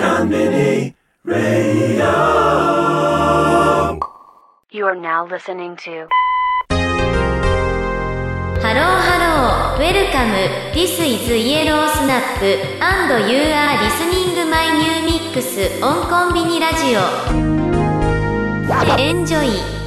Konbini Radio. You are now listening to ハローハロー Welcome This is Yellow Snap and you are listening my new mix on コンビニラジオ Enjoy